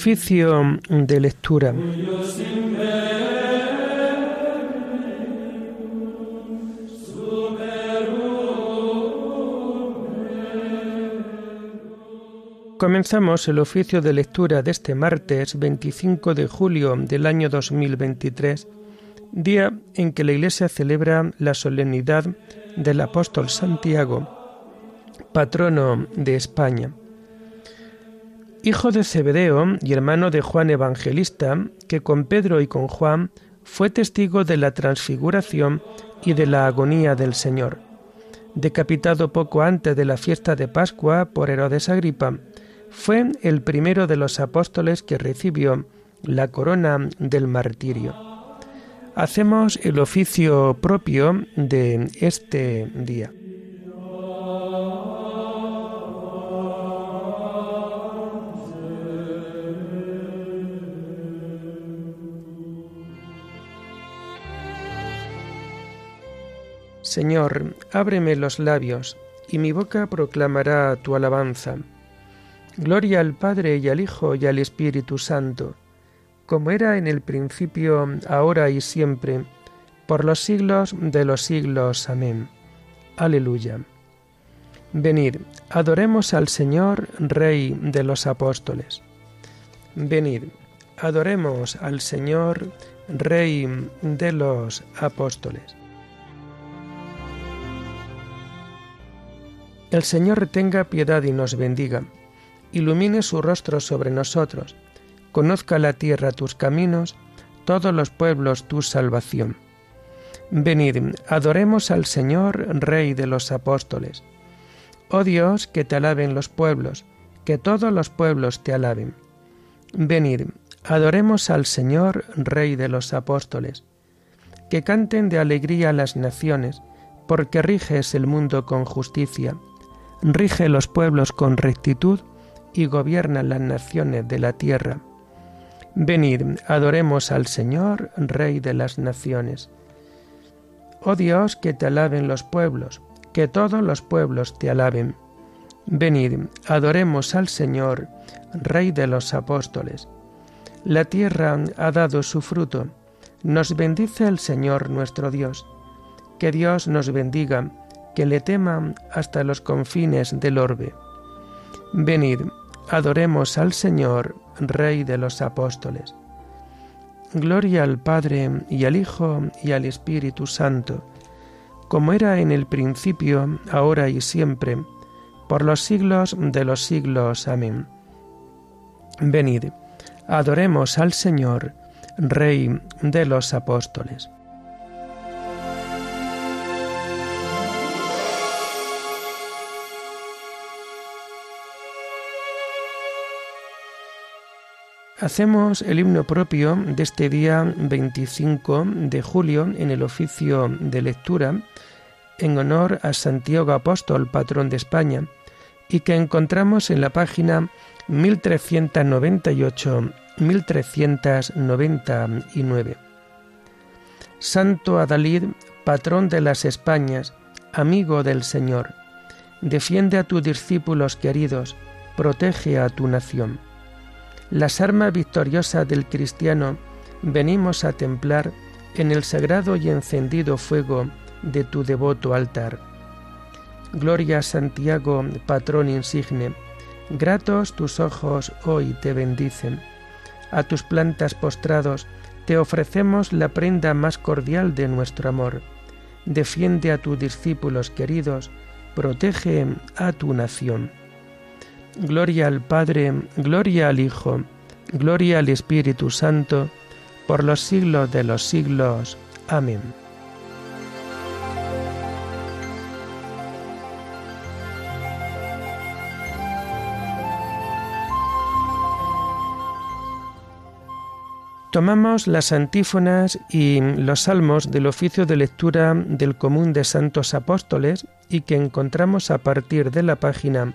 Oficio de lectura. Comenzamos el oficio de lectura de este martes 25 de julio del año 2023, día en que la Iglesia celebra la solemnidad del apóstol Santiago, patrono de España hijo de Zebedeo y hermano de Juan Evangelista, que con Pedro y con Juan fue testigo de la transfiguración y de la agonía del Señor. Decapitado poco antes de la fiesta de Pascua por Herodes Agripa, fue el primero de los apóstoles que recibió la corona del martirio. Hacemos el oficio propio de este día. Señor, ábreme los labios, y mi boca proclamará tu alabanza. Gloria al Padre y al Hijo y al Espíritu Santo, como era en el principio, ahora y siempre, por los siglos de los siglos. Amén. Aleluya. Venid, adoremos al Señor, Rey de los apóstoles. Venid, adoremos al Señor, Rey de los apóstoles. El Señor tenga piedad y nos bendiga, ilumine su rostro sobre nosotros, conozca la tierra tus caminos, todos los pueblos tu salvación. Venid, adoremos al Señor, Rey de los apóstoles. Oh Dios, que te alaben los pueblos, que todos los pueblos te alaben. Venid, adoremos al Señor, Rey de los apóstoles. Que canten de alegría las naciones, porque riges el mundo con justicia rige los pueblos con rectitud y gobierna las naciones de la tierra. Venid, adoremos al Señor, Rey de las naciones. Oh Dios, que te alaben los pueblos, que todos los pueblos te alaben. Venid, adoremos al Señor, Rey de los apóstoles. La tierra ha dado su fruto. Nos bendice el Señor nuestro Dios. Que Dios nos bendiga que le teman hasta los confines del orbe. Venid, adoremos al Señor, Rey de los apóstoles. Gloria al Padre y al Hijo y al Espíritu Santo, como era en el principio, ahora y siempre, por los siglos de los siglos. Amén. Venid, adoremos al Señor, Rey de los apóstoles. Hacemos el himno propio de este día 25 de julio en el oficio de lectura en honor a Santiago Apóstol, patrón de España, y que encontramos en la página 1398-1399. Santo Adalid, patrón de las Españas, amigo del Señor, defiende a tus discípulos queridos, protege a tu nación las armas victoriosas del cristiano venimos a templar en el sagrado y encendido fuego de tu devoto altar. Gloria a Santiago, patrón insigne, gratos tus ojos hoy te bendicen. A tus plantas postrados te ofrecemos la prenda más cordial de nuestro amor. Defiende a tus discípulos queridos, protege a tu nación. Gloria al Padre, gloria al Hijo, gloria al Espíritu Santo, por los siglos de los siglos. Amén. Tomamos las antífonas y los salmos del oficio de lectura del común de santos apóstoles y que encontramos a partir de la página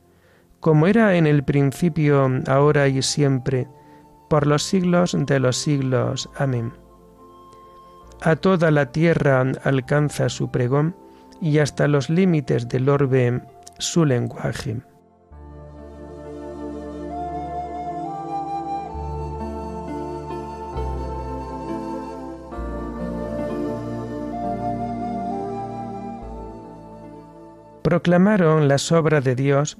como era en el principio, ahora y siempre, por los siglos de los siglos. Amén. A toda la tierra alcanza su pregón, y hasta los límites del orbe su lenguaje. Proclamaron las obras de Dios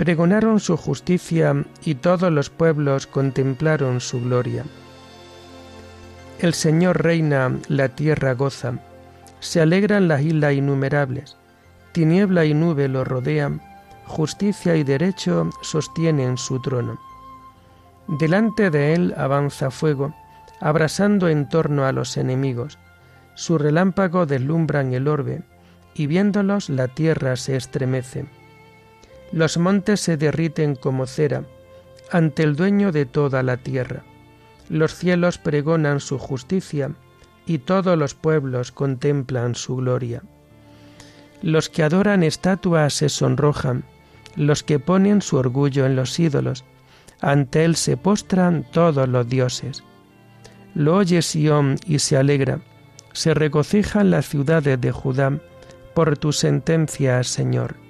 Pregonaron su justicia y todos los pueblos contemplaron su gloria. El Señor reina, la tierra goza, se alegran las islas innumerables, tiniebla y nube lo rodean, justicia y derecho sostienen su trono. Delante de él avanza fuego, abrasando en torno a los enemigos. Su relámpago deslumbran el orbe, y viéndolos la tierra se estremece los montes se derriten como cera ante el dueño de toda la tierra. Los cielos pregonan su justicia y todos los pueblos contemplan su gloria. Los que adoran estatuas se sonrojan, los que ponen su orgullo en los ídolos, ante él se postran todos los dioses. Lo oye Sión y se alegra, se regocijan las ciudades de Judá por tu sentencia, Señor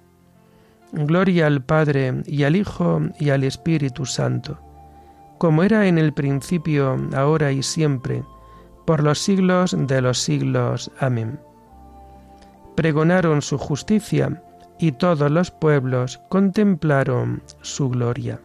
Gloria al Padre y al Hijo y al Espíritu Santo, como era en el principio, ahora y siempre, por los siglos de los siglos. Amén. Pregonaron su justicia y todos los pueblos contemplaron su gloria.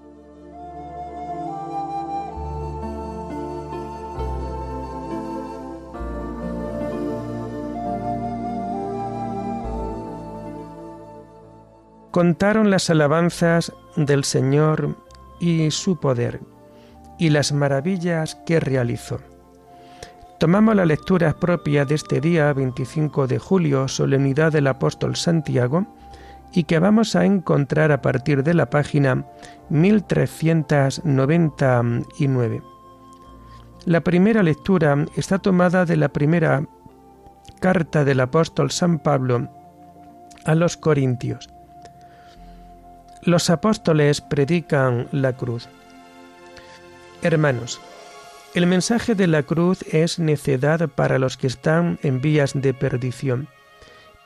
Contaron las alabanzas del Señor y su poder y las maravillas que realizó. Tomamos la lectura propia de este día 25 de julio, solemnidad del apóstol Santiago, y que vamos a encontrar a partir de la página 1399. La primera lectura está tomada de la primera carta del apóstol San Pablo a los Corintios. Los apóstoles predican la cruz. Hermanos, el mensaje de la cruz es necedad para los que están en vías de perdición,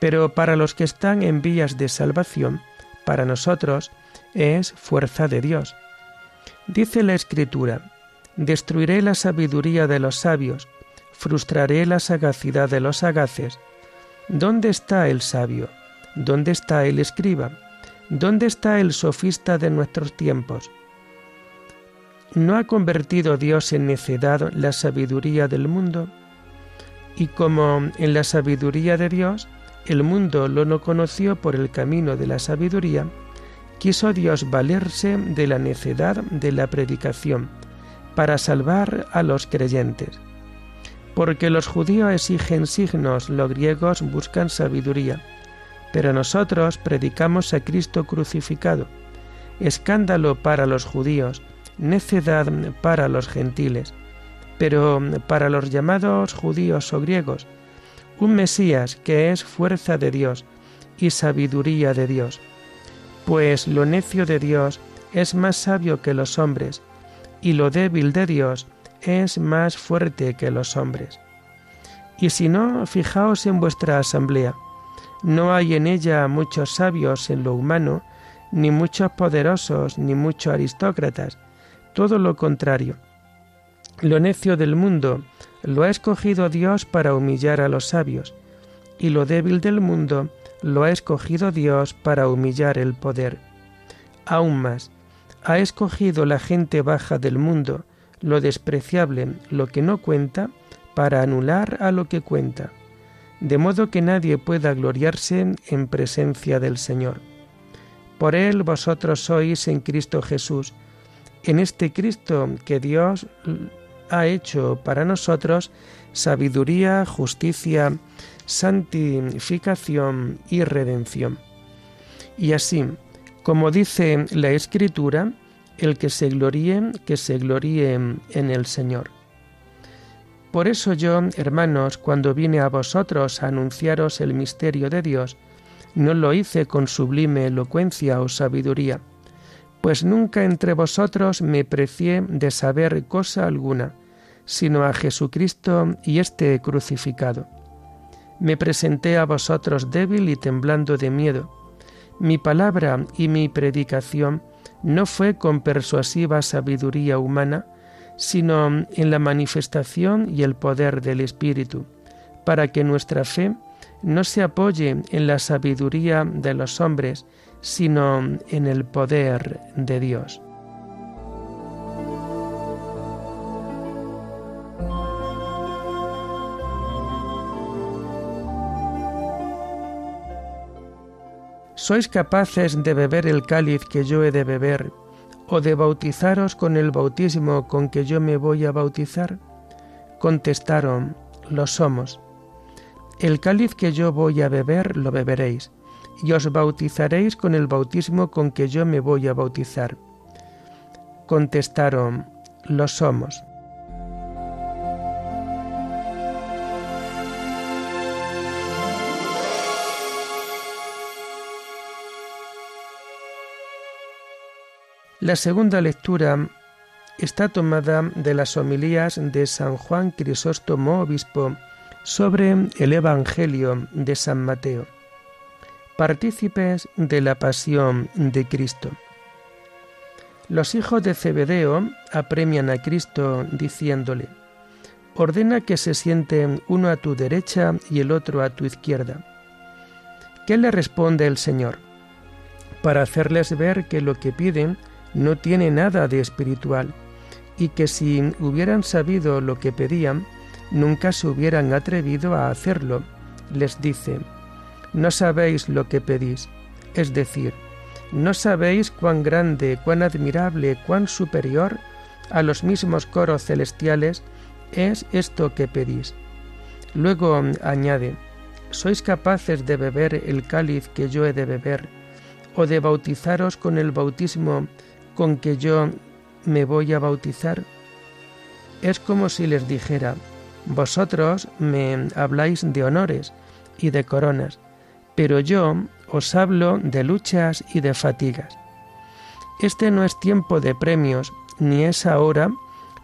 pero para los que están en vías de salvación, para nosotros es fuerza de Dios. Dice la Escritura, destruiré la sabiduría de los sabios, frustraré la sagacidad de los sagaces. ¿Dónde está el sabio? ¿Dónde está el escriba? ¿Dónde está el sofista de nuestros tiempos? ¿No ha convertido Dios en necedad la sabiduría del mundo? Y como en la sabiduría de Dios el mundo lo no conoció por el camino de la sabiduría, quiso Dios valerse de la necedad de la predicación para salvar a los creyentes. Porque los judíos exigen signos, los griegos buscan sabiduría, pero nosotros predicamos a Cristo crucificado, escándalo para los judíos, necedad para los gentiles, pero para los llamados judíos o griegos, un Mesías que es fuerza de Dios y sabiduría de Dios. Pues lo necio de Dios es más sabio que los hombres, y lo débil de Dios es más fuerte que los hombres. Y si no, fijaos en vuestra asamblea. No hay en ella muchos sabios en lo humano, ni muchos poderosos, ni muchos aristócratas, todo lo contrario. Lo necio del mundo lo ha escogido Dios para humillar a los sabios, y lo débil del mundo lo ha escogido Dios para humillar el poder. Aún más, ha escogido la gente baja del mundo, lo despreciable, lo que no cuenta, para anular a lo que cuenta, de modo que nadie pueda gloriarse en presencia del Señor. Por Él vosotros sois en Cristo Jesús, en este Cristo que Dios ha hecho para nosotros sabiduría, justicia, santificación y redención. Y así, como dice la Escritura, el que se gloríe, que se gloríe en el Señor. Por eso yo, hermanos, cuando vine a vosotros a anunciaros el misterio de Dios, no lo hice con sublime elocuencia o sabiduría, pues nunca entre vosotros me precié de saber cosa alguna, sino a Jesucristo y este crucificado. Me presenté a vosotros débil y temblando de miedo. Mi palabra y mi predicación no fue con persuasiva sabiduría humana, sino en la manifestación y el poder del Espíritu, para que nuestra fe no se apoye en la sabiduría de los hombres, sino en el poder de Dios. ¿Sois capaces de beber el cáliz que yo he de beber, o de bautizaros con el bautismo con que yo me voy a bautizar? Contestaron, lo somos. El cáliz que yo voy a beber lo beberéis, y os bautizaréis con el bautismo con que yo me voy a bautizar. Contestaron, lo somos. La segunda lectura está tomada de las homilías de San Juan Crisóstomo Obispo sobre el Evangelio de San Mateo. Partícipes de la pasión de Cristo. Los hijos de Zebedeo apremian a Cristo diciéndole, ordena que se sienten uno a tu derecha y el otro a tu izquierda. ¿Qué le responde el Señor? Para hacerles ver que lo que piden no tiene nada de espiritual y que si hubieran sabido lo que pedían, nunca se hubieran atrevido a hacerlo. Les dice, no sabéis lo que pedís, es decir, no sabéis cuán grande, cuán admirable, cuán superior a los mismos coros celestiales es esto que pedís. Luego añade, ¿sois capaces de beber el cáliz que yo he de beber o de bautizaros con el bautismo con que yo me voy a bautizar? Es como si les dijera, vosotros me habláis de honores y de coronas, pero yo os hablo de luchas y de fatigas. Este no es tiempo de premios, ni es ahora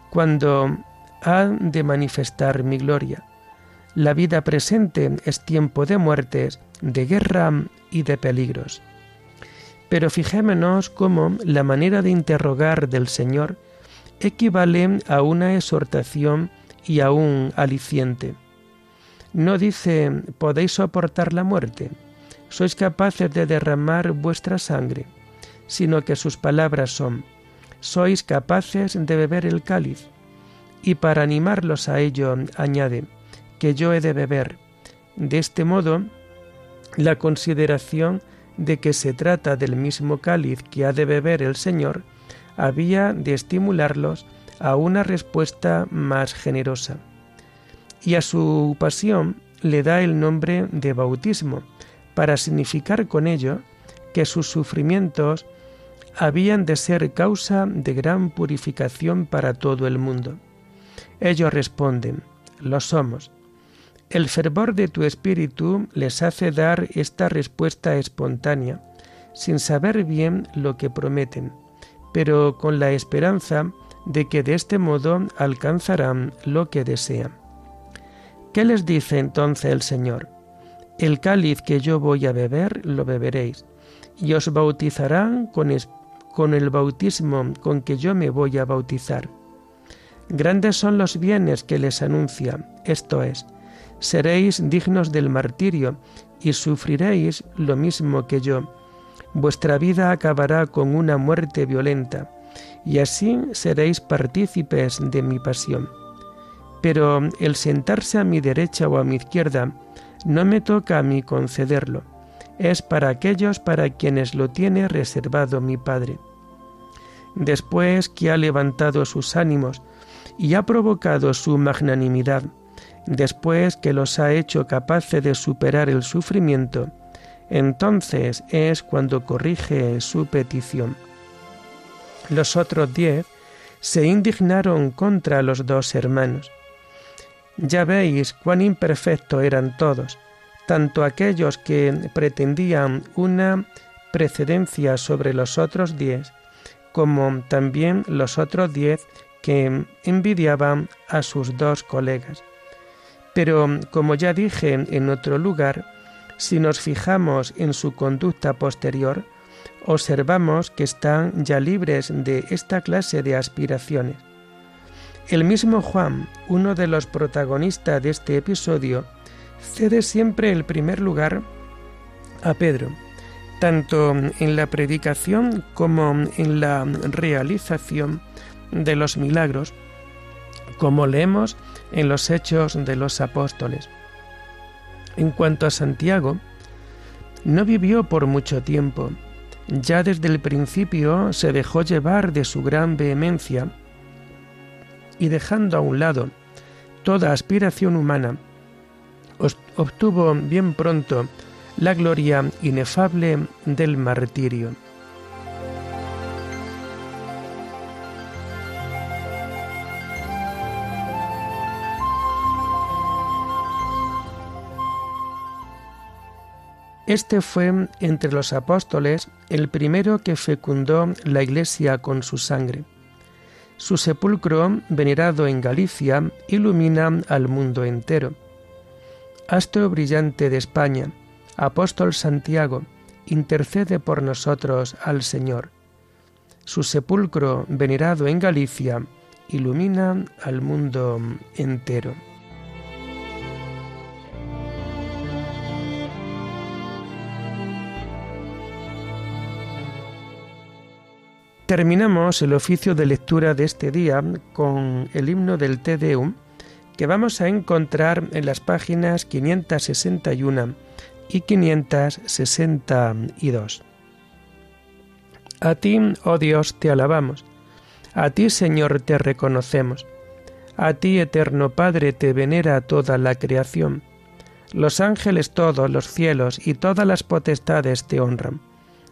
cuando ha de manifestar mi gloria. La vida presente es tiempo de muertes, de guerra y de peligros. Pero fijémonos cómo la manera de interrogar del Señor equivale a una exhortación y a un aliciente. No dice, ¿podéis soportar la muerte? ¿Sois capaces de derramar vuestra sangre? Sino que sus palabras son, ¿sois capaces de beber el cáliz? Y para animarlos a ello añade, que yo he de beber. De este modo, la consideración de que se trata del mismo cáliz que ha de beber el Señor, había de estimularlos a una respuesta más generosa. Y a su pasión le da el nombre de bautismo, para significar con ello que sus sufrimientos habían de ser causa de gran purificación para todo el mundo. Ellos responden, lo somos. El fervor de tu espíritu les hace dar esta respuesta espontánea, sin saber bien lo que prometen, pero con la esperanza de que de este modo alcanzarán lo que desean. ¿Qué les dice entonces el Señor? El cáliz que yo voy a beber lo beberéis, y os bautizarán con, con el bautismo con que yo me voy a bautizar. Grandes son los bienes que les anuncia, esto es, seréis dignos del martirio y sufriréis lo mismo que yo. Vuestra vida acabará con una muerte violenta, y así seréis partícipes de mi pasión. Pero el sentarse a mi derecha o a mi izquierda no me toca a mí concederlo, es para aquellos para quienes lo tiene reservado mi Padre. Después que ha levantado sus ánimos y ha provocado su magnanimidad, después que los ha hecho capaces de superar el sufrimiento, entonces es cuando corrige su petición. Los otros diez se indignaron contra los dos hermanos. Ya veis cuán imperfectos eran todos, tanto aquellos que pretendían una precedencia sobre los otros diez, como también los otros diez que envidiaban a sus dos colegas. Pero, como ya dije en otro lugar, si nos fijamos en su conducta posterior, observamos que están ya libres de esta clase de aspiraciones. El mismo Juan, uno de los protagonistas de este episodio, cede siempre el primer lugar a Pedro, tanto en la predicación como en la realización de los milagros, como leemos en los hechos de los apóstoles. En cuanto a Santiago, no vivió por mucho tiempo. Ya desde el principio se dejó llevar de su gran vehemencia y dejando a un lado toda aspiración humana, obtuvo bien pronto la gloria inefable del martirio. Este fue entre los apóstoles el primero que fecundó la Iglesia con su sangre. Su sepulcro, venerado en Galicia, ilumina al mundo entero. Astro brillante de España, apóstol Santiago, intercede por nosotros al Señor. Su sepulcro, venerado en Galicia, ilumina al mundo entero. Terminamos el oficio de lectura de este día con el himno del Te Deum que vamos a encontrar en las páginas 561 y 562. A ti, oh Dios, te alabamos. A ti, Señor, te reconocemos. A ti, eterno Padre, te venera toda la creación. Los ángeles todos, los cielos y todas las potestades te honran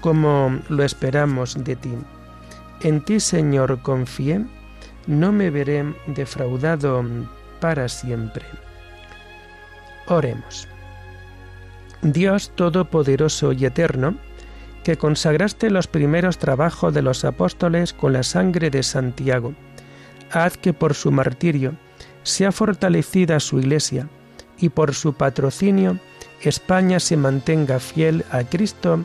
como lo esperamos de ti. En ti, Señor, confié, no me veré defraudado para siempre. Oremos. Dios Todopoderoso y Eterno, que consagraste los primeros trabajos de los apóstoles con la sangre de Santiago, haz que por su martirio sea fortalecida su iglesia y por su patrocinio España se mantenga fiel a Cristo